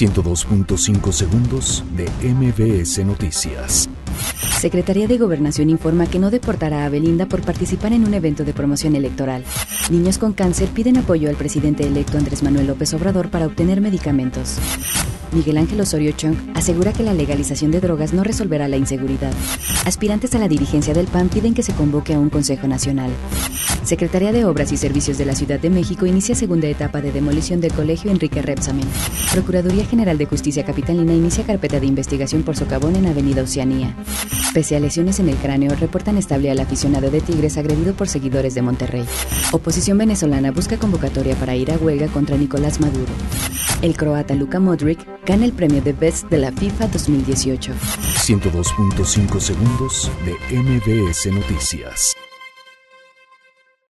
102.5 segundos de MBS Noticias. Secretaría de Gobernación informa que no deportará a Belinda por participar en un evento de promoción electoral. Niños con cáncer piden apoyo al presidente electo Andrés Manuel López Obrador para obtener medicamentos. Miguel Ángel Osorio Chong asegura que la legalización de drogas no resolverá la inseguridad. Aspirantes a la dirigencia del PAN piden que se convoque a un Consejo Nacional. Secretaría de Obras y Servicios de la Ciudad de México inicia segunda etapa de demolición del colegio Enrique Repsamen. Procuraduría General de Justicia Capitalina inicia carpeta de investigación por socavón en Avenida Oceanía. Pese a lesiones en el cráneo, reportan estable al aficionado de Tigres agredido por seguidores de Monterrey. Oposición venezolana busca convocatoria para ir a huelga contra Nicolás Maduro. El croata Luka Modric gana el premio de Best de la FIFA 2018. 102.5 segundos de MBS Noticias.